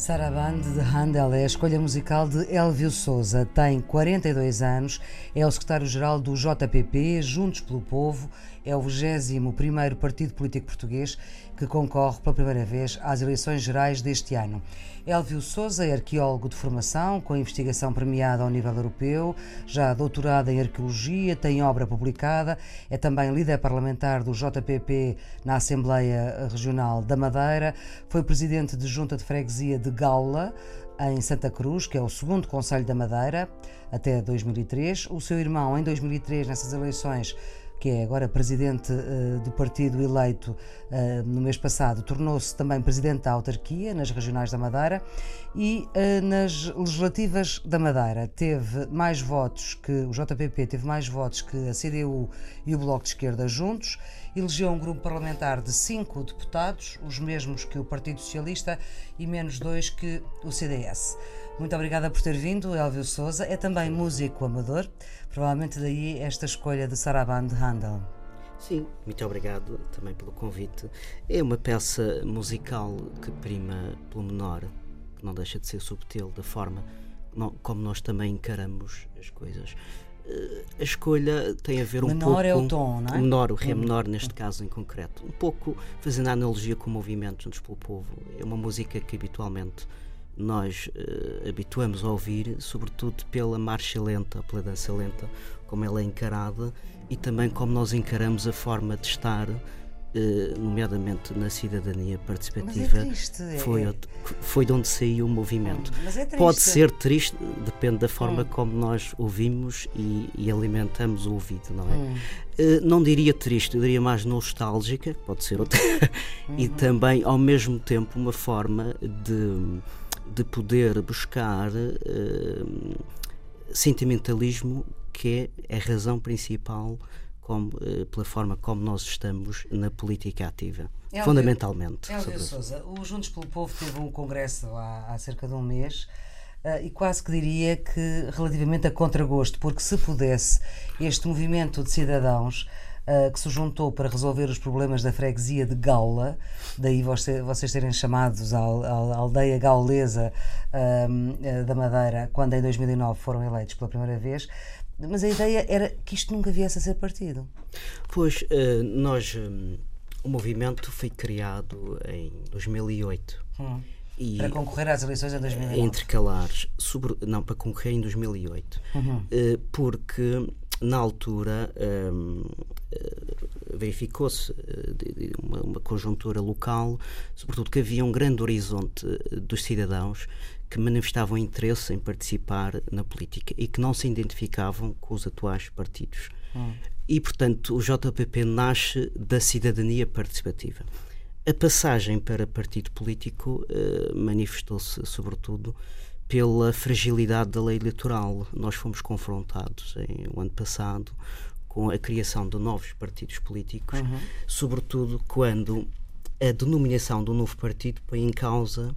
Sarabande de Handel é a escolha musical de Elvio Souza. Tem 42 anos, é o secretário-geral do JPP, Juntos pelo Povo, é o 21º partido político português que concorre pela primeira vez às eleições gerais deste ano. Elvio Souza é arqueólogo de formação, com investigação premiada ao nível europeu, já doutorado em arqueologia, tem obra publicada, é também líder parlamentar do JPP na Assembleia Regional da Madeira, foi presidente de junta de freguesia de Gaula, em Santa Cruz, que é o segundo Conselho da Madeira, até 2003. O seu irmão, em 2003, nessas eleições, que é agora presidente uh, do partido eleito uh, no mês passado, tornou-se também presidente da autarquia nas regionais da Madeira e uh, nas legislativas da Madeira teve mais votos que o JPP teve mais votos que a CDU e o Bloco de Esquerda juntos, elegeu um grupo parlamentar de cinco deputados, os mesmos que o Partido Socialista e menos dois que o CDS. Muito obrigada por ter vindo, Elvio Souza. É também músico amador, provavelmente daí esta escolha de Saraban de Handel. Sim, muito obrigado também pelo convite. É uma peça musical que prima pelo menor, que não deixa de ser subtil da forma como nós também encaramos as coisas. Eh, a escolha tem a ver um menor pouco. Menor é o tom, não é? Menor, o ré menor neste caso em concreto. Um pouco fazendo a analogia com o movimento Juntos pelo Povo. É uma música que habitualmente nós uh, habituamos a ouvir, sobretudo pela marcha lenta, pela dança lenta, como ela é encarada e também como nós encaramos a forma de estar, nomeadamente na cidadania participativa. É triste, foi, é... foi de onde saiu o movimento. Hum, é Pode ser triste, depende da forma hum. como nós ouvimos e, e, alimentamos o ouvido, não é? Hum. Uh, não diria triste, eu diria mais nostálgica, pode ser outra, e uhum. também ao mesmo tempo uma forma de de poder buscar uh, sentimentalismo, que é a razão principal como, uh, pela forma como nós estamos na política ativa. Elvio, fundamentalmente. Elvio Souza, o Juntos pelo Povo teve um congresso há, há cerca de um mês. Uh, e quase que diria que relativamente a contragosto, porque se pudesse este movimento de cidadãos uh, que se juntou para resolver os problemas da freguesia de Gaula, daí você, vocês serem chamados à, à aldeia gaulesa uh, da Madeira, quando em 2009 foram eleitos pela primeira vez. Mas a ideia era que isto nunca viesse a ser partido. Pois, uh, nós. Um, o movimento foi criado em 2008. Hum. E para concorrer às eleições em 2009? Intercalares. Sobre, não, para concorrer em 2008. Uhum. porque na altura um, eh, verificou-se eh, uma, uma, conjuntura local, sobretudo que havia um grande horizonte eh, dos cidadãos que manifestavam interesse em participar na política e que não se identificavam com os atuais partidos. Hum. E, portanto, o JPP nasce da cidadania participativa. A passagem para partido político uh, manifestou-se, sobretudo, pela fragilidade da lei eleitoral. Nós fomos confrontados em, o ano passado com a criação de novos partidos políticos, uhum. sobretudo quando a denominação do novo partido põe em causa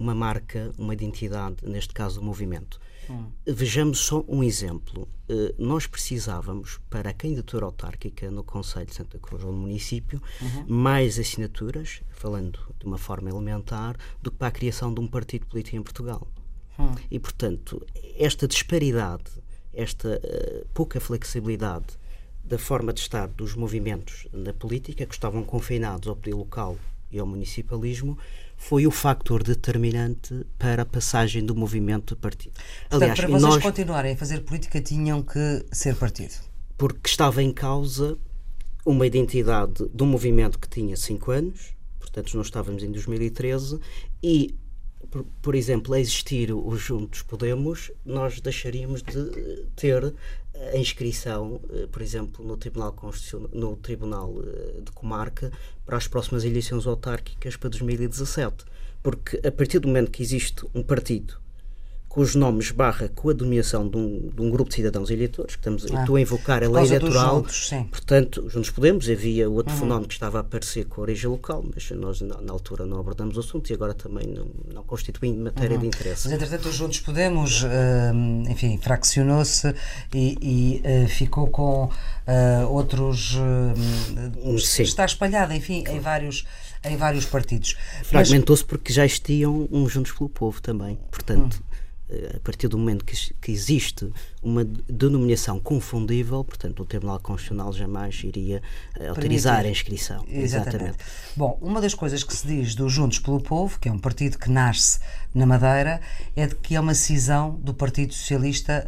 uma marca, uma identidade, neste caso o movimento. Uhum. Vejamos só um exemplo. Uh, nós precisávamos, para a candidatura autárquica no Conselho de Santa Cruz, ou no município, uhum. mais assinaturas, falando de uma forma elementar, do que para a criação de um partido político em Portugal. Hum. E, portanto, esta disparidade, esta uh, pouca flexibilidade da forma de estar dos movimentos na política, que estavam confinados ao poder local e ao municipalismo, foi o fator determinante para a passagem do movimento a partido. Portanto, Aliás, para vocês nós, continuarem a fazer política, tinham que ser partido. Porque estava em causa uma identidade de um movimento que tinha cinco anos, portanto, nós estávamos em 2013, e por, por, exemplo, a existir os Juntos Podemos, nós deixaríamos de ter a inscrição, eh, por exemplo, no Tribunal Constitucional, no Tribunal eh, de Comarca para as próximas eleições autárquicas para 2017. Porque a partir do momento que existe um partido cujos nomes barra com a dominação de um, de um grupo de cidadãos eleitores, que estamos, ah, estou a invocar a lei eleitoral, juntos, portanto, Juntos Podemos, havia outro uhum. fenómeno que estava a aparecer com a origem local, mas nós na, na, altura não abordamos o assunto e agora também não, não constitui matéria uhum. de interesse. Mas, entretanto, os Juntos Podemos, uh, enfim, fraccionou-se e, e uh, ficou com uh, outros... está espalhada, enfim, claro. em vários em vários partidos. Fragmentou-se porque já existiam uns Juntos pelo Povo também. Portanto, hum a partir do momento que, que, existe uma denominação confundível, portanto, o Tribunal Constitucional jamais iria uh, autorizar a inscrição. Exatamente. Exatamente. Bom, uma das coisas que se diz do Juntos pelo Povo, que é um partido que nasce na Madeira, é de que é uma cisão do Partido Socialista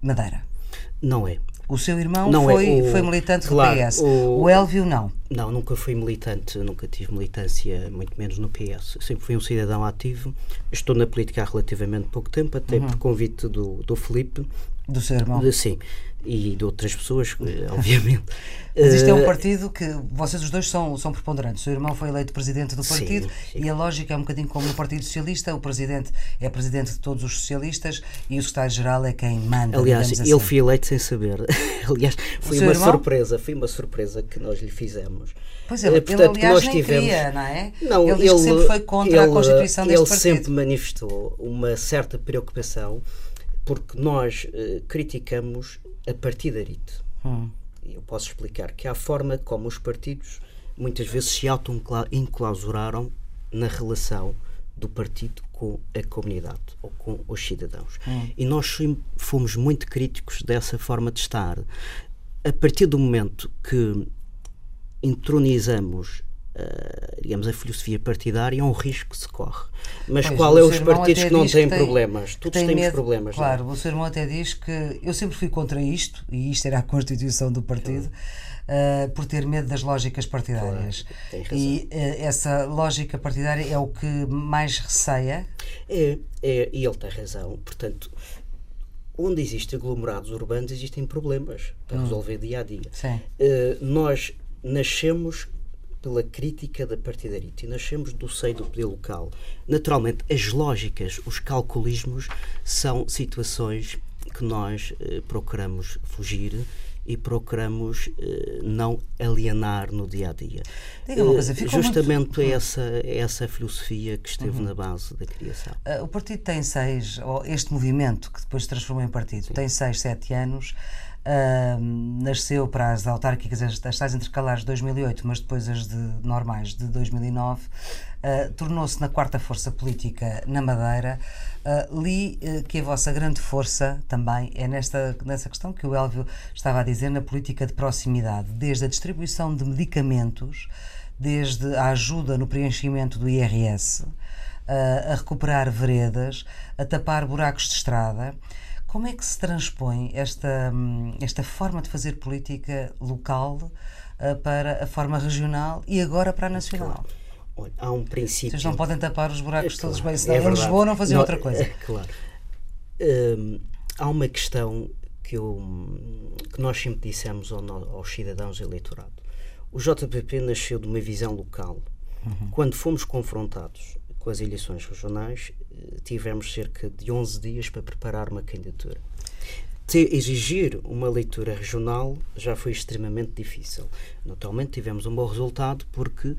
Madeira. Não é. O seu irmão não é foi, é o, foi militante claro, do PS. O, o Elvio não. Não, nunca fui militante, nunca tive militância, muito menos no PS. Sempre fui um cidadão ativo. Estou na política há relativamente pouco tempo, até uhum. por convite do, do Felipe. Do seu irmão? Sim e de outras pessoas, eh, obviamente. Mas isto é um eh, partido que vocês os dois são, são preponderantes. O seu irmão foi eleito presidente do partido sim, sim. e a lógica é um bocadinho como no Partido Socialista: o presidente é presidente de todos os socialistas e o secretário-geral é quem manda. Aliás, assim. ele foi eleito sem saber. Aliás, foi uma irmão? surpresa, foi uma surpresa que nós lhe fizemos. Pois é, ele, Portanto, ele aliás nós tivemos... queria, não é? Não, ele, ele sempre foi contra ele, a Constituição deste ele partido. Ele sempre manifestou uma certa preocupação porque nós uh, criticamos a partidarite. Hum. Eu posso explicar que há a forma como os partidos muitas vezes se auto-enclausuraram na relação do partido com a comunidade ou com os cidadãos. Hum. E nós fomos muito críticos dessa forma de estar. A partir do momento que entronizamos Uh, digamos, a filosofia partidária é um risco que se corre. Mas pois, qual é os partidos que não têm que problemas? Todos tem temos medo, problemas. Claro, não? o seu irmão até diz que eu sempre fui contra isto, e isto era a constituição do partido, uh, por ter medo das lógicas partidárias. Claro, e uh, essa lógica partidária é o que mais receia? É, é, e ele tem razão. Portanto, onde existem aglomerados urbanos existem problemas para hum. resolver dia a dia. nós nascemos pela crítica da partidarite e nascemos do seio do poder local. Naturalmente, as lógicas, os calculismos são situações que nós eh, procuramos fugir e procuramos eh, não alienar no dia a dia. Diga uma coisa, Justamente muito... é essa, essa filosofia que esteve uhum. na base da criação. Uh, o partido tem seis, ou este movimento que depois se transformou em partido, Sim. tem seis, sete anos. Uh, nasceu para as autárquicas, as, as tais intercalares de 2008, mas depois as de normais de 2009. Uh, Tornou-se na quarta força política na Madeira. Uh, li uh, que a vossa grande força também é nesta, nessa questão que o Elvio estava a dizer, na política de proximidade, desde a distribuição de medicamentos, desde a ajuda no preenchimento do IRS, a recuperar veredas, a tapar buracos de estrada. Como é que se transpõe esta, hum, esta forma de fazer política local uh, para a forma regional e agora para a nacional? Olha, há um princípio. Vocês não podem tapar os buracos é, todos bem, senão é em Lisboa não não, outra coisa. É, claro. Hum, há uma questão que, eu, que nós sempre dissemos ao, aos cidadãos eleitorado. O JPP nasceu de uma visão local. Uhum. Quando fomos confrontados com as eleições regionais, eh, tivemos cerca de 11 dias para preparar uma candidatura. exigir uma leitura regional já foi extremamente difícil. Naturalmente tivemos um bom resultado porque,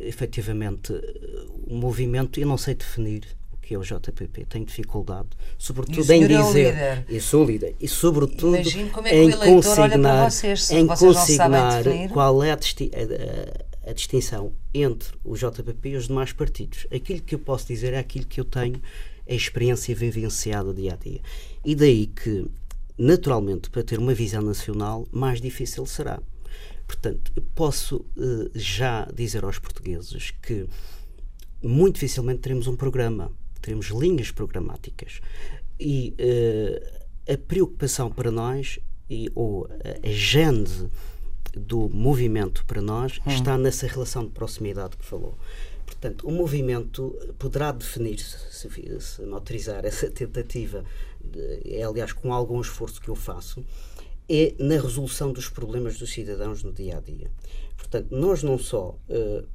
efetivamente, eh, o movimento, eu não sei definir o que é o JPP, tenho dificuldade, sobretudo em dizer. É e sou líder. E sobretudo é em consignar, vocês, em consignar qual é a, a, distinção entre o JPP e os demais partidos. Aquilo que eu posso dizer é aquilo que eu tenho a experiência vivenciada dia a dia. E daí que, naturalmente, para ter uma visão nacional, mais difícil será. Portanto, posso uh, já dizer aos portugueses que muito dificilmente teremos um programa, teremos linhas programáticas. E uh, a preocupação para nós, e, ou a gênese do movimento para nós hum. está nessa relação de proximidade que falou. Portanto, o movimento poderá definir-se, se, se me autorizar essa tentativa, de, é aliás com algum esforço que eu faço, é na resolução dos problemas dos cidadãos no dia a dia. Portanto, nós não só uh,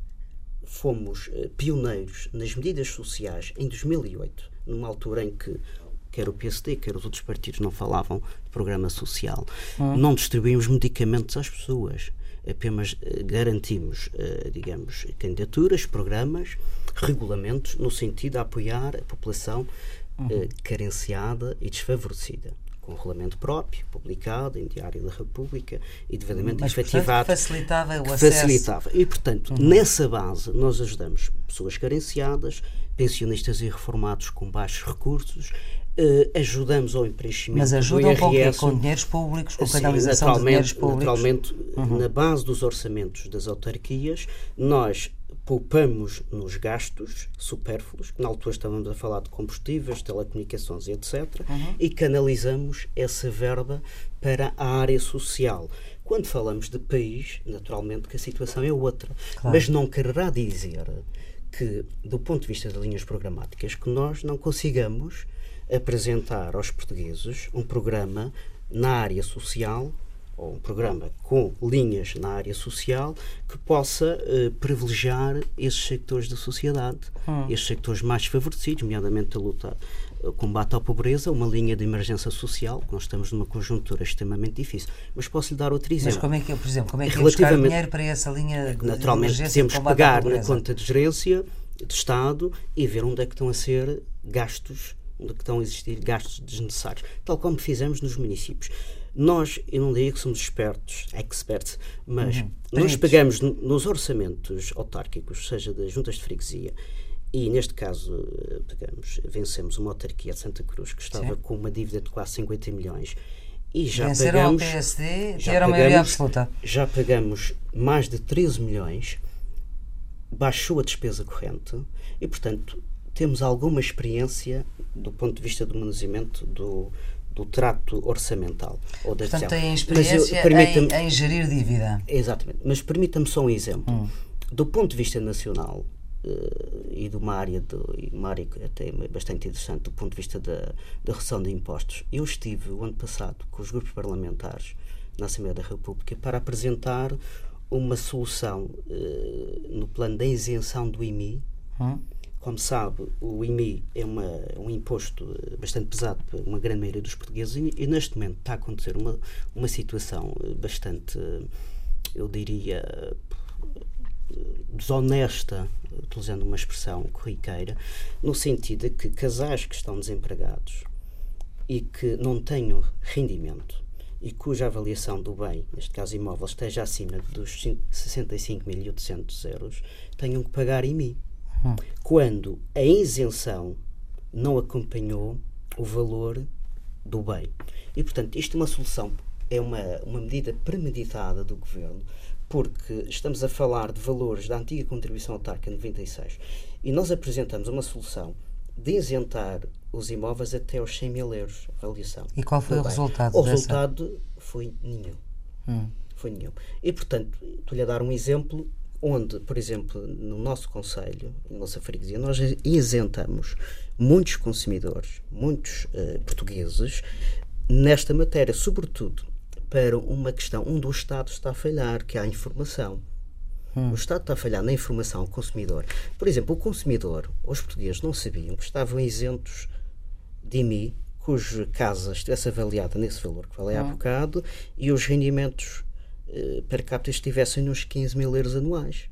fomos uh, pioneiros nas medidas sociais em 2008, numa altura em que quer o PSD, quer os outros partidos não falavam de programa social. Hum. Não distribuímos medicamentos às pessoas. Apenas uh, garantimos, uh, digamos, candidaturas, programas, regulamentos, no sentido de apoiar a população uh, carenciada e desfavorecida com um regulamento próprio, publicado em Diário da República e devidamente Mas, efetivado. Portanto, facilitava o acesso. Facilitava. E, portanto, uhum. nessa base, nós ajudamos pessoas carenciadas, pensionistas e reformados com baixos recursos, Uh, ajudamos ao preenchimento Mas ajudam com, com dinheiros públicos, com canalização de dinheiros públicos? Naturalmente, uhum. na base dos orçamentos das autarquias, nós poupamos nos gastos supérfluos, que na altura estávamos a falar de combustíveis, telecomunicações e etc., uhum. e canalizamos essa verba para a área social. Quando falamos de país, naturalmente que a situação é outra, claro. mas não quererá dizer que, do ponto de vista de linhas programáticas, que nós não consigamos apresentar aos portugueses um programa na área social ou um programa com linhas na área social que possa uh, privilegiar esses sectores da sociedade, hum. esses sectores mais favorecidos, nomeadamente a luta, o combate à pobreza, uma linha de emergência social, que nós estamos numa conjuntura extremamente difícil. Mas posso lhe dar outro exemplo. Mas como é que, por exemplo, como é que Relativamente, buscar dinheiro para essa linha de Naturalmente, de temos que pegar na conta de gerência de Estado e ver onde é que estão a ser gastos onde estão a existir gastos desnecessários, tal como fizemos nos municípios. Nós, eu não diria que somos expertos, experts, mas uhum. nós pegamos nos orçamentos autárquicos, seja das juntas de freguesia, e neste caso, eh, pegamos, vencemos uma autarquia de Santa Cruz que estava Sim. com uma dívida de quase 50 milhões. E já Venceram pagamos, ao PSD, tiveram a maioria absoluta. Já pagamos mais de 13 milhões, baixou a despesa corrente e, portanto, temos alguma experiência do ponto de vista do manuseamento do, do trato orçamental. Ou da Portanto, tem experiência eu, em, em, gerir dívida. Exatamente. Mas permita-me só um exemplo. Hum. Do ponto de vista nacional, uh, e de uma área, de, uma área até bastante interessante do ponto de vista da, da redução de impostos, eu estive o ano passado com os grupos parlamentares na Assembleia da República para apresentar uma solução uh, no plano da isenção do IMI. Hum como sabe, o IMI é uma, um imposto eh, bastante pesado para uma grande maioria dos portugueses e, e, neste momento está a acontecer uma, uma situação eh, bastante, eu diria, desonesta, utilizando uma expressão corriqueira, no sentido de que casais que estão desempregados e que não tenham rendimento e cuja avaliação do bem, neste caso imóvel, esteja acima dos 65.800 euros, tenham que pagar IMI quando a isenção não acompanhou o valor do bem. E, portanto, isto é uma solução, é uma, uma medida premeditada do governo, porque estamos a falar de valores da antiga contribuição autárquica 96 e nós apresentamos uma solução de isentar os imóveis até aos 100 mil euros avaliação. E qual foi o bem. resultado? O dessa? resultado foi nenhum. Hum. Foi nenhum. E, portanto, estou-lhe a dar um exemplo onde, por exemplo, no nosso Conselho, na nossa freguesia, nós isentamos muitos consumidores, muitos uh, portugueses, nesta matéria, sobretudo para uma questão onde o Estado está a falhar, que é a informação. Hum. O Estado está a falhar na informação ao consumidor. Por exemplo, o consumidor, os portugueses não sabiam que estavam isentos de IMI, cuja casa estivesse avaliada nesse valor que falei hum. há bocado, e os rendimentos per capita estivessem nos 15 mil euros anuais.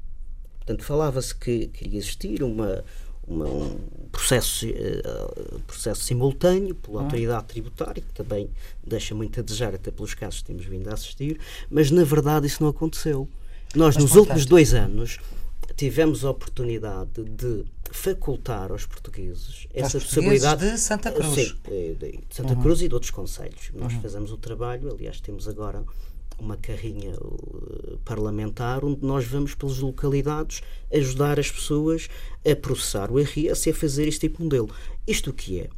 Portanto, falava-se que queria existir uma, uma, um processo, uh, processo simultâneo pela ah. autoridade tributária, que também deixa muito a desejar, até pelos casos que temos vindo a assistir, mas na verdade isso não aconteceu. Nós, mas, nos últimos dois anos, tivemos a oportunidade de facultar aos portugueses essa possibilidade de Santa Cruz, sim, de Santa uhum. Cruz e de outros conselhos. Nós uhum. fazemos o trabalho, aliás, temos agora uma carrinha uh, parlamentar onde nós vamos pelas localidades ajudar as pessoas a processar o IRS e a fazer este tipo de modelo. Isto o que é?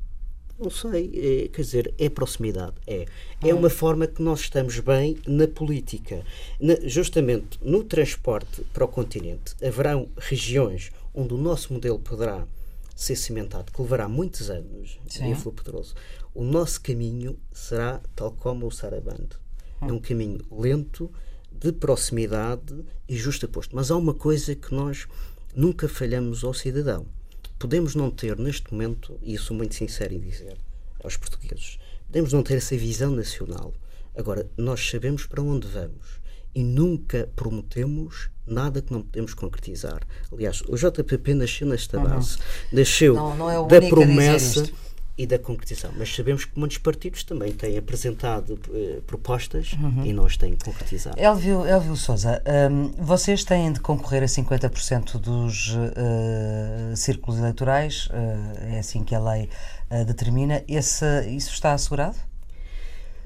Não sei, é, quer dizer, é proximidade, é. É uma forma que nós estamos bem na política. Na, justamente no transporte para o continente, haverão regiões onde o nosso modelo poderá ser cimentado, que levará muitos anos, em Pedroso. O nosso caminho será tal como o Sarabando é um caminho lento, de proximidade e justaposto. Mas há uma coisa que nós nunca falhamos ao cidadão. Podemos não ter neste momento, e isso sou muito sincero em dizer aos portugueses, podemos não ter essa visão nacional. Agora, nós sabemos para onde vamos e nunca prometemos nada que não podemos concretizar. Aliás, o JPP nasceu nesta base, uhum. nasceu não, não é da promessa e da concretização. Mas sabemos que muitos partidos também têm apresentado uh, propostas uhum. e nós têm concretizado. Elvio, Elvio Souza, um, vocês têm de concorrer a 50% dos uh, círculos eleitorais, uh, é assim que a lei determina. Esse, isso está assegurado?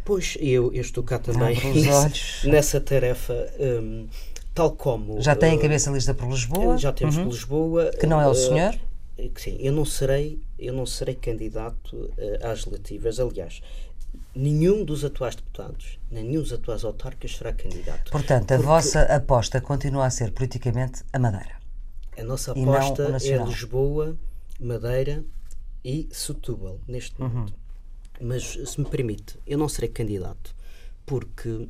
Pois, eu, eu estou cá também nessa tarefa. Um, tal como. Já tem a cabeça lista por Lisboa? Já temos uhum. por Lisboa. Que não é o senhor? Sim, eu não serei, eu não serei candidato uh, às legislativas. Aliás, nenhum dos atuais deputados, nenhum dos atuais autarcas será candidato. Portanto, a vossa aposta continua a ser politicamente a Madeira. A nossa aposta é Lisboa, Madeira e Setúbal, neste uhum. momento. Mas, se me permite, eu não serei candidato porque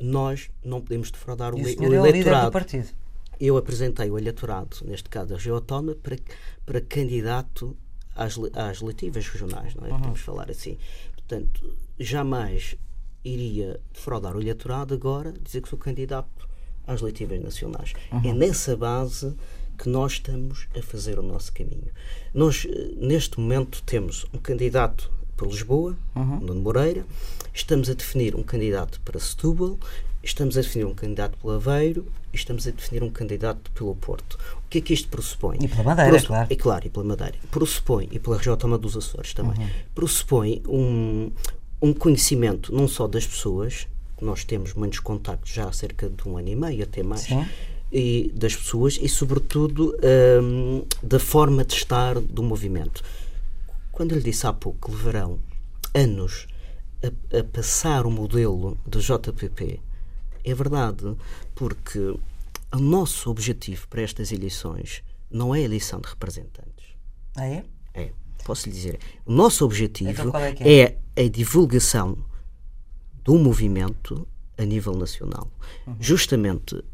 nós não podemos defraudar o, o, o eleitorado. É o líder do partido eu apresentei o eleitorado, neste caso da região autónoma, para, para candidato às, às legislativas regionais, não é? Uhum. Podemos falar assim. Portanto, jamais iria defraudar o eleitorado agora, dizer que sou candidato às legislativas nacionais. Uhum. É nessa base que nós estamos a fazer o nosso caminho. Nós, eh, neste momento, temos um candidato para Lisboa, uhum. Nuno Moreira, estamos a definir um candidato para Setúbal estamos a definir um candidato pelo Aveiro e estamos a definir um candidato pelo Porto. O que é que isto pressupõe? E pela Madeira, Pressu claro. E claro, e pela Madeira. Pressupõe, e pela região autónoma dos Açores também, uhum. pressupõe um, um conhecimento não só das pessoas, nós temos muitos contactos já há cerca de um ano e meio, até mais, Sim. e das pessoas e, sobretudo, um, da forma de estar do movimento. Quando eu lhe disse há pouco que levarão anos a, a passar o modelo do JPP é verdade, porque o nosso objetivo para estas eleições não é a eleição de representantes. Ah, é? É. Posso lhe dizer. O nosso objetivo então, é, é? é, a divulgação do movimento a nível nacional. Uhum. Justamente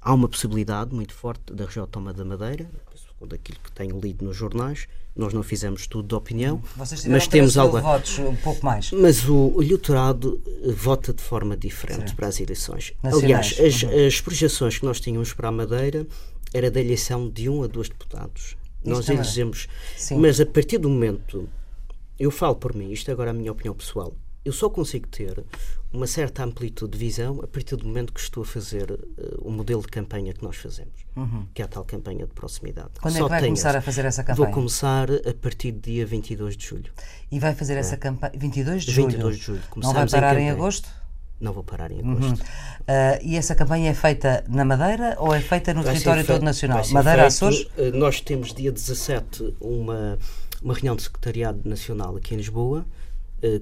há uma possibilidade muito forte da região autónoma da Madeira, segundo aquilo que tenho lido nos jornais, nós não fizemos estudo de opinião, mas temos algo. votos um pouco mais. Mas o, eleitorado eh, vota de forma diferente para as eleições. Nacionais. Aliás, as, uhum. as projeções que nós tínhamos para a Madeira era da eleição de um a dois deputados. Isto nós elegemos. Mas a partir do momento, eu falo por mim, isto é agora a minha opinião pessoal, eu só consigo ter uma certa amplitude de visão a partir do momento que estou a fazer uh, o modelo de campanha que nós fazemos, uhum. que é a tal campanha de proximidade. Quando só é que vai começar a fazer essa campanha? Vou começar a partir do dia 22 de julho. E vai fazer é. essa campanha 22 de julho? 22 de julho. Não vai parar em, em agosto? Não vou parar em agosto. Uhum. Uh, e essa campanha é feita na Madeira ou é feita no vai território todo nacional? Madeira, feito, Açores? Uh, nós temos dia 17 uma, uma reunião de secretariado nacional aqui em Lisboa eh,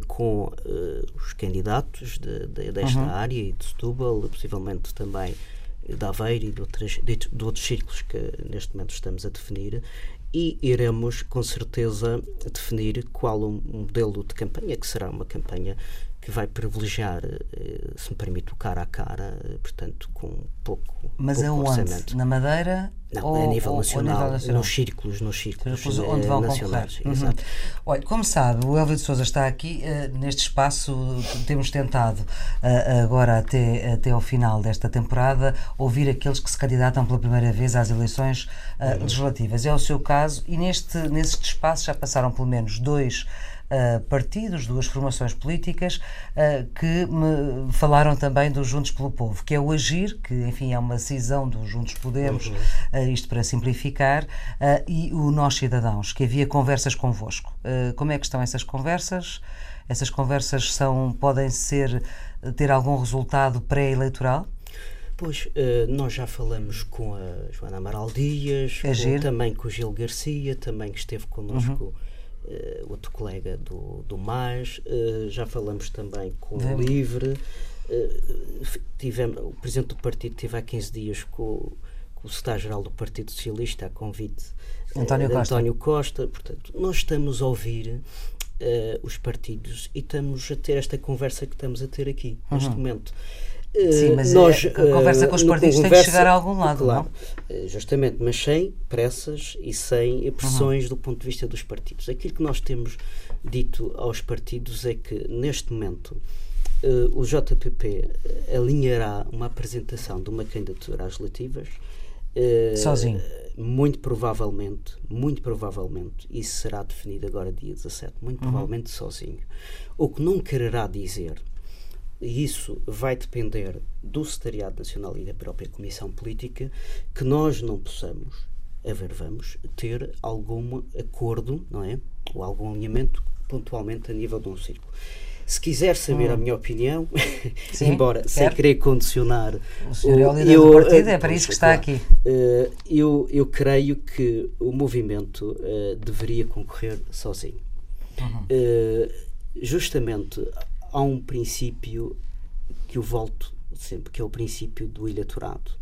com uh, os candidatos de, de, desta uhum. área e de Setúbal, possivelmente também de Aveiro e de, outras, de, de, outros círculos que neste momento estamos a definir e iremos com certeza definir qual o modelo de campanha, que será uma campanha que vai privilegiar, eh, se me permite, o cara a cara, portanto, com pouco. Mas pouco aonde? Orçamento. Na Madeira? Não, ou, a, nível nacional, nível nacional, nos círculos, nos círculos onde vão nacionais. Uhum. Exato. Olha, como sabe, o Elvio de Souza está aqui uh, neste espaço. Temos tentado uh, agora até, até ao final desta temporada ouvir aqueles que se candidatam pela primeira vez às eleições uh, legislativas. É o seu caso e neste neste espaço já passaram pelo menos dois uh, partidos, duas formações políticas, uh, que me falaram também do Juntos pelo Povo, que é o Agir, que enfim é uma cisão do Juntos Podemos, uhum. uh, isto para simplificar, e o Nós Cidadãos, que havia conversas convosco. como é que estão essas conversas? Essas conversas são, podem ser, ter algum resultado pré-eleitoral? Pois, nós já falamos com a Joana Amaral Dias, com, também com o Gil Garcia, também que esteve connosco uhum uh, outro colega do, do MAS, uh, já falamos também com o Livre. Uh, tivemos, o presidente do partido esteve há 15 dias com, com o secretário-geral do Partido Socialista, a convite António Costa. António Costa. Portanto, nós estamos a ouvir os partidos e estamos a ter esta conversa que estamos a ter aqui, uhum. neste momento. Sim, mas nós, a conversa com os partidos conversa, tem que chegar a algum lado, claro, não? Eh, justamente, mas sem pressas e sem pressões uhum. do ponto de vista dos partidos. Aquilo que nós temos dito aos partidos é que, neste momento, uh, o JPP alinhará uma apresentação de uma candidatura às legislativas Sozinho? Muito provavelmente, muito provavelmente, isso será definido agora dia 17, muito uhum. provavelmente sozinho. O que não quererá dizer, e isso vai depender do Secretariado Nacional e da própria Comissão Política, que nós não possamos, a ver, vamos, ter algum acordo, não é? Ou algum alinhamento pontualmente a nível de um círculo. Se quiser saber hum. a minha opinião, embora quer. sem querer condicionar. O senhor é o líder eu, do partido, é para isso que está aqui. Uh, eu, eu creio que o movimento uh, deveria concorrer sozinho. Uhum. Uh, justamente há um princípio que eu volto sempre, que é o princípio do eleitorado.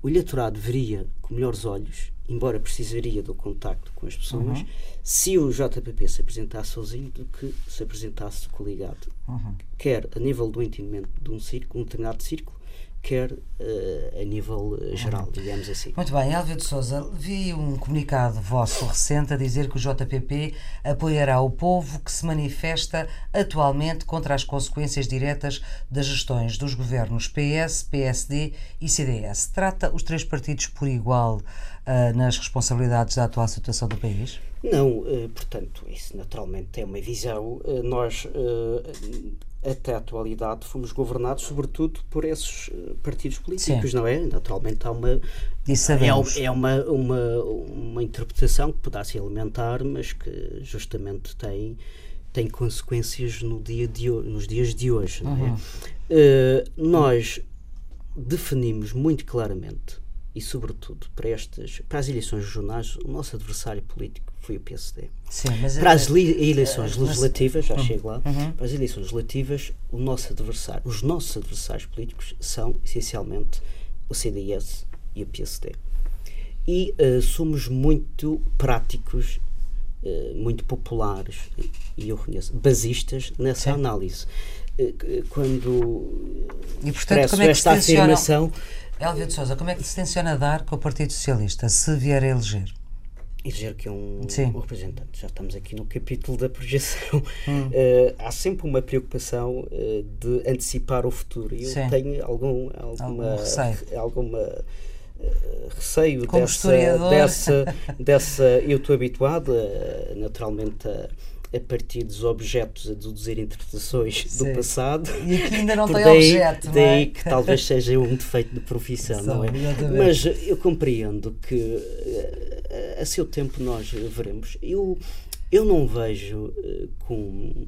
O eleitorado veria com melhores olhos embora precisaria do contacto com as pessoas, uhum. se o JPP se apresentasse sozinho do que se apresentasse coligado. Uhum. Quer a nível do entendimento de um círculo, um determinado círculo, quer uh, a nível uh, geral, uhum. digamos assim. Muito bem, Elvio de Souza, vi um comunicado vosso recente a dizer que o JPP apoiará o povo que se manifesta atualmente contra as consequências diretas das gestões dos governos PS, PSD e CDS. Trata os três partidos por igual uh, nas responsabilidades da atual situação do país? Não, uh, portanto, isso naturalmente é uma visão. Uh, nós, até a atualidade, fomos governados sobretudo por esses partidos políticos, Sim. não é? Naturalmente há uma. É, é uma, uma, uma interpretação que poderá se alimentar, mas que justamente tem tem consequências no dia de, nos dias de hoje. Uhum. É? Uh, nós definimos muito claramente e, sobretudo, para, estas, para as eleições regionais, o nosso adversário político foi o PSD. Sim, para as eleições legislativas, já uhum. chego lá, uhum. para as eleições legislativas, o nosso adversário, os nossos adversários políticos são, essencialmente, o CDS e o PSD. E uh, somos muito práticos, uh, muito populares, e eu reconheço, basistas nessa Sim. análise. Uh, quando e, portanto, como é que esta afirmação Elvio de Souza, como é que se tenciona dar com o Partido Socialista, se vier a eleger? Eleger que é um, um, representante. Já estamos aqui no capítulo da projeção. Hum. Uh, há sempre uma preocupação uh, de antecipar o futuro. E eu Sim. tenho algum, alguma, algum receio. Alguma, uh, receio dessa, dessa, dessa. Eu estou habituado, naturalmente, a a partir dos objetos a deduzir interpretações Sim. do passado. E aqui ainda não tem daí, objeto. Daí é? que talvez seja um defeito de profissão, não é? Mas eu compreendo que a seu tempo nós veremos. Eu, eu não vejo uh, com,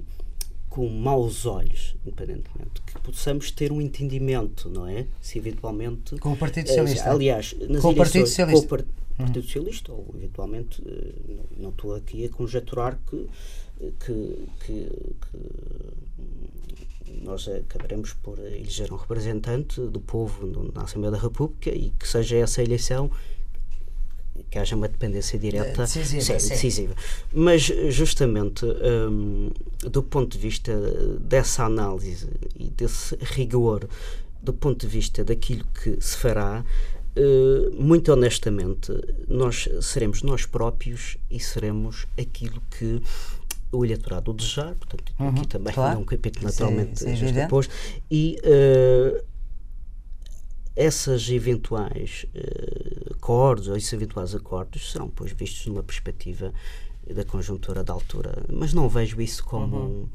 com maus olhos, independentemente, que possamos ter um entendimento, não é? Se eventualmente. Com o Partido Socialista. Uh, aliás, nas com o Partido Socialista. Com o Partido uhum. Socialista, ou eventualmente, não estou aqui a conjecturar que que, que, que nós acabaremos por eleger um representante do povo na Assembleia da República e que seja essa eleição que haja uma dependência direta decisiva, sim, decisiva. Mas justamente um, do ponto de vista dessa análise e desse rigor do ponto de vista daquilo que se fará uh, muito honestamente nós seremos nós próprios e seremos aquilo que o eleitorado o desejar, portanto, uhum, aqui também claro. é um capítulo naturalmente sim, sim, justaposto, e uh, essas eventuais uh, acordos, ou esses eventuais acordos, serão pois vistos numa perspectiva da conjuntura da altura, mas não vejo isso como uhum. um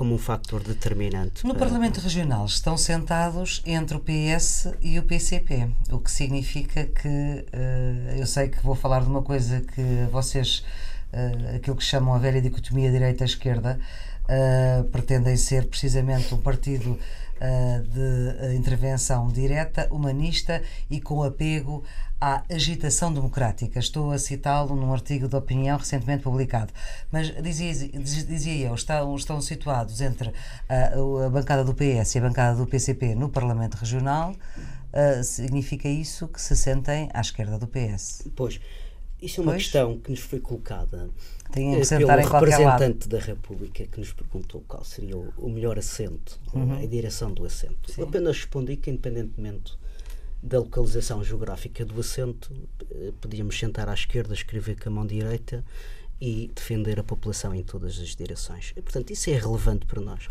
como um fator determinante. No para... Parlamento Regional estão sentados entre o PS e o PCP, o que significa que uh, eu sei que vou falar de uma coisa que vocês uh, aquilo que chamam a velha dicotomia direita-esquerda, uh, pretendem ser precisamente um partido uh, de intervenção direta, humanista e com apego à agitação democrática. Estou a citá-lo num artigo de opinião recentemente publicado. Mas dizia, dizia eu, estão, estão situados entre a, a bancada do PS e a bancada do PCP no Parlamento Regional. Uh, significa isso que se sentem à esquerda do PS? Pois. Isso é uma pois. questão que nos foi colocada Tem que eh, pelo representante da República que nos perguntou qual seria o, o melhor assento, uhum. a direção do assento. Sim. Eu apenas respondi que, independentemente da localização geográfica do assento, eh, podíamos sentar à esquerda, escrever com a mão direita e defender a população em todas as direções. E, portanto, isso é relevante para nós.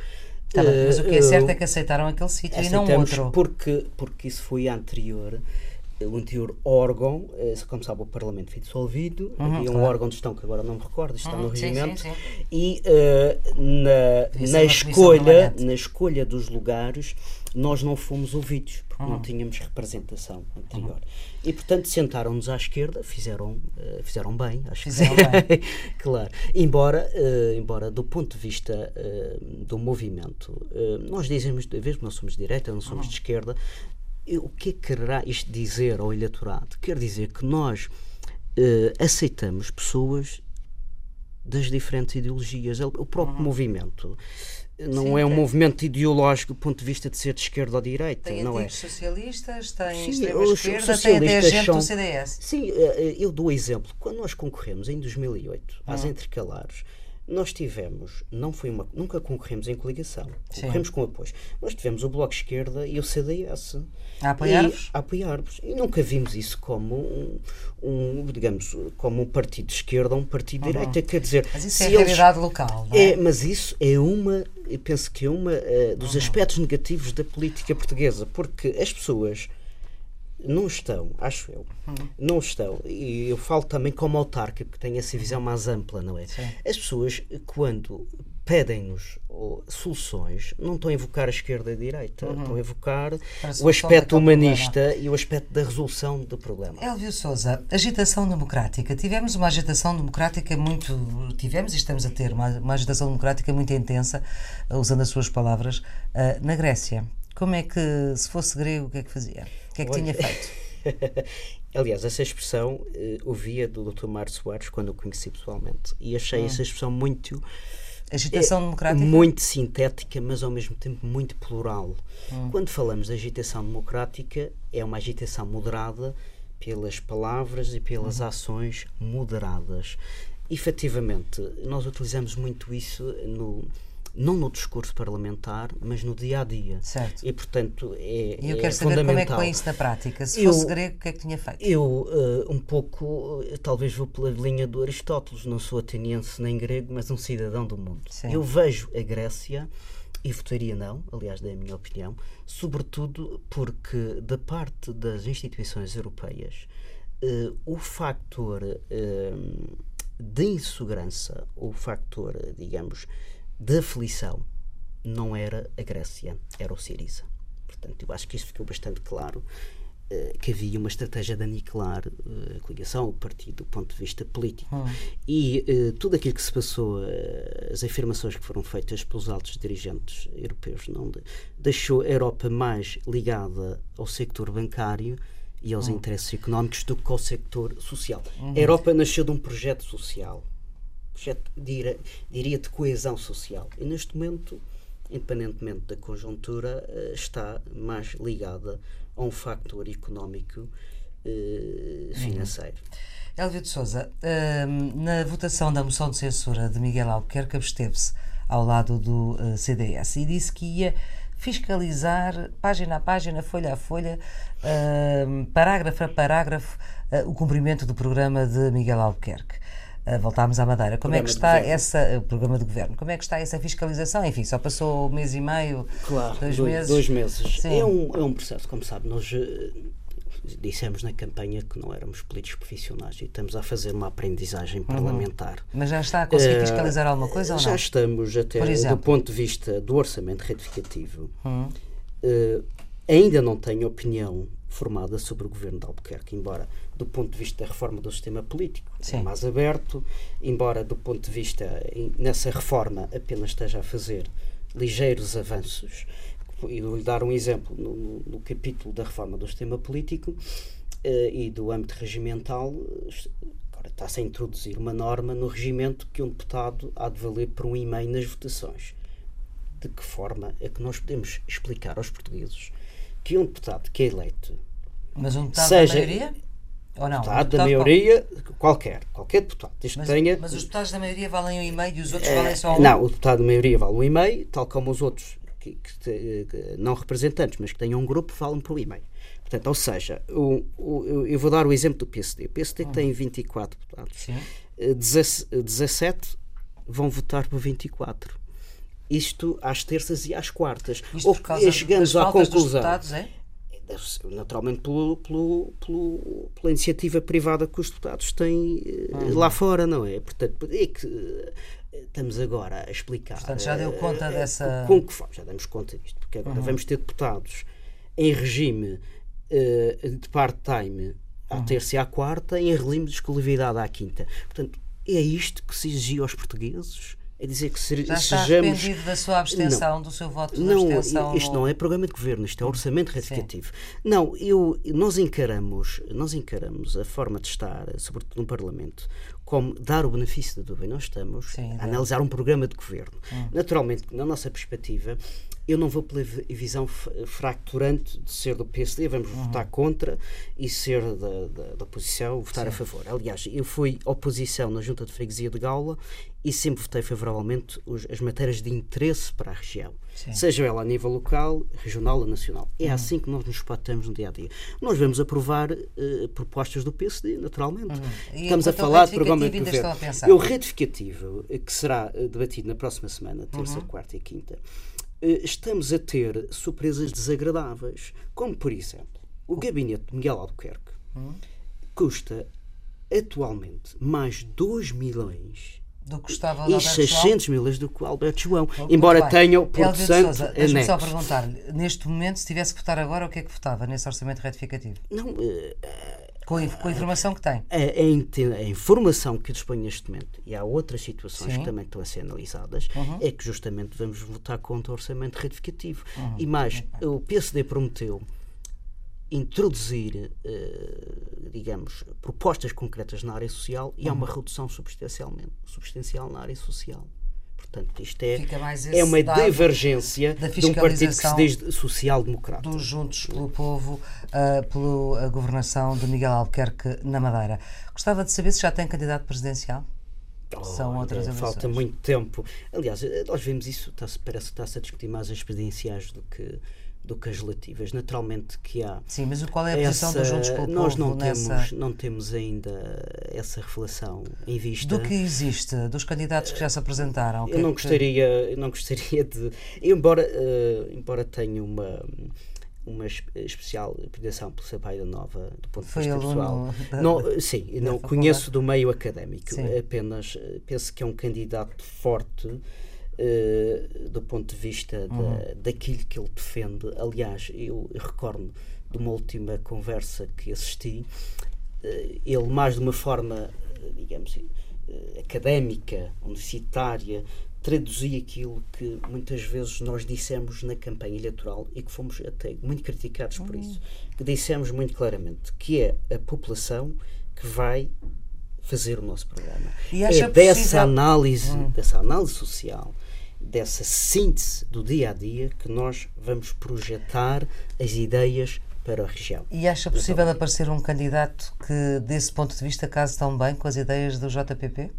Tá mas o que é certo é que aceitaram aquele sítio e não outro. Porque, porque isso foi anterior o anterior órgão, eh, como sabe, o Parlamento foi dissolvido, Uhum, havia um claro. órgão de gestão que agora não me recordo, está no Uhum, sim, regimento, sim, sim. e eh, na, na escolha, na escolha dos lugares, nós não fomos ouvidos, porque Uhum. não tínhamos representação anterior. E, portanto, sentaram-nos à esquerda, fizeram, eh, fizeram bem, acho que Fizeram bem. claro. Embora, eh, embora do ponto de vista do movimento, nós dizemos, que nós somos de direita, não somos de esquerda, o que é que quererá isto dizer ao eleitorado? Quer dizer que nós eh, aceitamos pessoas das diferentes ideologias. O próprio movimento não Sim, é um tem- movimento ideológico do ponto de vista de ser de esquerda ou direita, Tem não é? socialistas, tem Sim, extrema os esquerda, tem até gente são- do CDS. Sim, eh, eu dou exemplo. Quando nós concorremos em 2008 às Hum. intercalares, nós tivemos, não foi uma, nunca concorremos em coligação, Sim. concorremos com apoios. Nós tivemos o Bloco Esquerda e o CDS. A apoiar-vos? E- A apoiar-vos. E nunca vimos isso como um, um, digamos, como um partido de esquerda ou um partido de direita. Quer dizer, Uhum. Mas isso é a eles- realidade local, não é? é, mas isso é uma, penso que é uma eh, dos aspectos negativos da política portuguesa, porque as pessoas não estão, acho eu, não estão, e eu falo também como autarca, porque tenho essa visão mais ampla, não é? Sim. As pessoas, quando pedem-nos soluções, não estão a evocar a esquerda e a direita, estão a evocar a o aspecto humanista e o aspecto da resolução do problema. Elvio Souza, agitação democrática. Tivemos uma agitação democrática muito. Tivemos e estamos a ter uma, uma agitação democrática muito intensa, usando as suas palavras, uh, na Grécia. Como é que, se fosse grego, o que é que fazia? Que é que Olha- tinha feito? Aliás, essa expressão eh, ouvia do Dr. Mário Soares quando o conheci pessoalmente e Hum. achei essa expressão muito Agitação democrática? muito sintética, mas ao mesmo tempo muito plural. Hum. Quando falamos de agitação democrática, é uma agitação moderada pelas palavras e pelas Uhum. ações moderadas. Efetivamente, nós utilizamos muito isso no não no discurso parlamentar, mas no dia a dia. Certo. E portanto é, E eu é quero saber como é que põe isso na prática. Se Eu- fosse grego, o que é que tinha feito? Eu, eh, um pouco, eh, talvez vou pela linha do Aristóteles, não sou ateniense nem grego, mas um cidadão do mundo. Sim. Eu vejo a Grécia, e votaria não, aliás, da minha opinião, sobretudo porque, da parte das instituições europeias, eh, o factor eh, de insegurança, o factor, eh, digamos, de aflição, não era a Grécia, era o Siriza. Portanto, eu acho que isso ficou bastante claro eh, que havia uma estratégia de aniquilar eh, a coligação, o partido, do ponto de vista político. E eh, tudo aquilo que se passou, eh, as afirmações que foram feitas pelos altos dirigentes europeus, não de- deixou a Europa mais ligada ao sector bancário e aos interesses económicos do que ao sector social. A Europa nasceu de um projeto social projeto, dira- diria, de coesão social. E neste momento, independentemente da conjuntura, eh, está mais ligada a um factor económico eh, financeiro. Elvio de Souza, hum, na votação da moção de censura de Miguel Albuquerque, absteve-se ao lado do eh, CDS e disse que ia fiscalizar, página a página, folha a folha, hum, parágrafo a parágrafo, eh, o cumprimento do programa de Miguel Albuquerque. Voltámos à Madeira. Como é que está essa, o programa de governo, como é que está essa fiscalização? Enfim, só passou um mês e meio, dois do- meses. Dois meses. É um, é um processo, como sabe, nós eh, dissemos na campanha que não éramos políticos profissionais e estamos a fazer uma aprendizagem parlamentar. Mas já está a conseguir Eh, fiscalizar alguma coisa ou Já não? estamos até do ponto de vista do orçamento retificativo. Hum. eh, ainda não tenho opinião formada sobre o governo de Albuquerque, embora do ponto de vista da reforma do sistema político Sim. mais aberto, embora do ponto de vista nessa reforma apenas esteja a fazer ligeiros avanços. E vou-lhe dar um exemplo no, no- no capítulo da reforma do sistema político eh, e do âmbito regimental. Agora está-se a introduzir uma norma no regimento que um deputado há de valer por um e-mail nas votações. De que forma é que nós podemos explicar aos portugueses que um deputado que é eleito, Mas um deputado Seja- da maioria? Ou não? Um deputado da deputado maioria, qualquer, qualquer deputado, desde Mas, que tenha. mas os deputados da maioria valem um e-mail e os outros Eh, valem só um? Não, o deputado da maioria vale um e-mail, tal como os outros, que, que que não representantes, mas que tenham um grupo, falam por e-mail. Portanto, ou seja, o, o- eu- vou dar o exemplo do PSD. O PSD tem 24 deputados. Sim. Eh, 17 17 vão votar por 24. Isto às terças e às quartas. Isto Ou por que chegamos à conclusão. deputados, é? naturalmente pelo, pelo, pelo, pela iniciativa privada que os deputados têm uhum. lá fora, não é? Portanto, é que eh, estamos agora a explicar. Portanto, já deu conta uh, dessa. Com que já damos conta disto, porque agora uhum. vamos ter deputados em regime uh, de part-time à uhum. terça e à quarta em regime de exclusividade à quinta. Portanto, é isto que se exigia aos portugueses é dizer que se, Já está sejamos. da sua abstenção, não, do seu voto de não, abstenção. Isto não é programa de governo, isto é orçamento retificativo. Sim. Não, eu, nós, encaramos, nós encaramos a forma de estar, sobretudo no Parlamento, como dar o benefício da dúvida. Nós estamos Sim, a analisar um programa de governo. Hum. Naturalmente, na nossa perspectiva, eu não vou pela visão fracturante de ser do PSD, vamos uhum. votar contra e ser da, da, da oposição, votar Sim. a favor. Aliás, eu fui oposição na Junta de Freguesia de Gaula e sempre votei favoravelmente os, as matérias de interesse para a região, Sim. seja ela a nível local, regional ou nacional. É uhum. assim que nós nos patamos no dia a dia. Nós vamos aprovar uh, propostas do PSD, naturalmente. Uhum. Estamos a falar de programa de governo. E o retificativo, eh, que será eh, debatido na próxima semana, terça, uhum. quarta e quinta estamos a ter surpresas desagradáveis, como por exemplo, o gabinete de Miguel Albuquerque hum? custa atualmente mais 2 milhões do que estava e 600 milhões do que o Alberto João, embora tenha o Porto Santo Sousa, Deixa-me só perguntar, neste momento, se tivesse que votar agora, o que é que votava nesse orçamento retificativo? Não, uh, com a, com a informação que tem. A, a, a, informação que dispõe neste momento, e há outras situações Sim. que também estão a ser analisadas, uhum. é que justamente vamos votar contra o orçamento retificativo. Uhum. E mais, uhum. o PSD prometeu introduzir, uh, digamos, propostas concretas na área social e há uma uhum. redução substancialmente, substancial na área social. Portanto, isto é, é uma divergência de um partido que se diz social-democrata. Dos Juntos pelo Povo, uh, pela governação de Miguel Albuquerque na Madeira. Gostava de saber se já tem candidato presidencial? Oh, São outras eleições. Falta muito tempo. Aliás, nós vemos isso, está parece que está-se a discutir mais as presidenciais do que do que as relativas. Naturalmente que há. Sim, mas qual é a posição dos Juntos pelo Nós não, nessa... temos, não temos ainda essa reflexão em vista. Do que existe, dos candidatos que já se apresentaram. Eu não, é gostaria, eu não gostaria de. Embora, uh, embora tenha uma uma especial predação pelo seu pai da Nova do ponto de Foi vista pessoal. Da, não, sim, não conheço do meio académico, sim. apenas eh, penso que é um candidato forte uh, do ponto de vista uhum. da, daquilo que ele defende. Aliás, eu recordo de uma última conversa que assisti, uh, ele, mais de uma forma, digamos, uh, académica, universitária, traduzia aquilo que muitas vezes nós dissemos na campanha eleitoral e que fomos até muito criticados por uhum. isso, que dissemos muito claramente que é a população que vai fazer o nosso programa. E é dessa análise, hum. dessa análise social, dessa síntese do dia a dia que nós vamos projetar as ideias para a região. E acha possível então, aparecer um candidato que, desse ponto de vista, case tão bem com as ideias do JPP?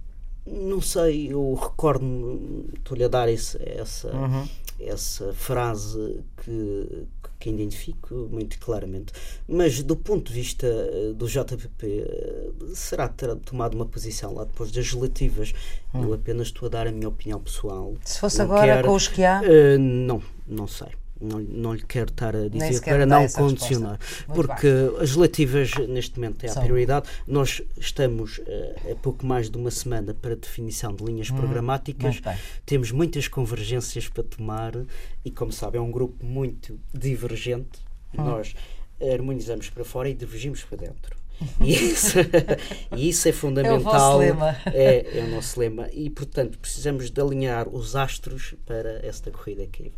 Não sei, eu recordo-me, estou-lhe a dar esse, essa, uhum. Essa frase que, que identifico muito claramente. Mas do ponto de vista eh, do JPP, eh, será tomado uma posição lá depois das relativas? Hum. Eu apenas estou a dar a minha opinião pessoal. Se fosse não agora quero, com os que há? Uh, não, não sei. Não, não lhe quero estar a dizer para não condicionar, porque as relativas neste momento é a prioridade. Nós estamos uh, a pouco mais de uma semana para definição de linhas hum, programáticas, temos muitas convergências para tomar e, como sabe, é um grupo muito divergente. Hum. Nós harmonizamos para fora e divergimos para dentro. E isso, e isso é fundamental. É o, lema. É, é o nosso lema. E, portanto, precisamos de alinhar os astros para esta corrida que vem.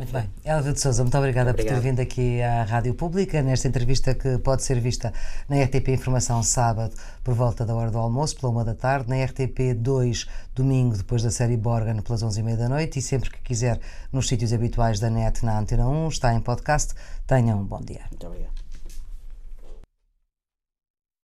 Muito bem. Elvio de Souza, muito obrigada Obrigado. por ter vindo aqui à Rádio Pública, nesta entrevista que pode ser vista na RTP Informação sábado, por volta da hora do almoço, pela uma da tarde, na RTP 2, domingo, depois da série Borgan, pelas 11h30 da noite, e sempre que quiser, nos sítios habituais da net, na Antena 1, está em podcast. Tenham um bom dia. Muito obrigado.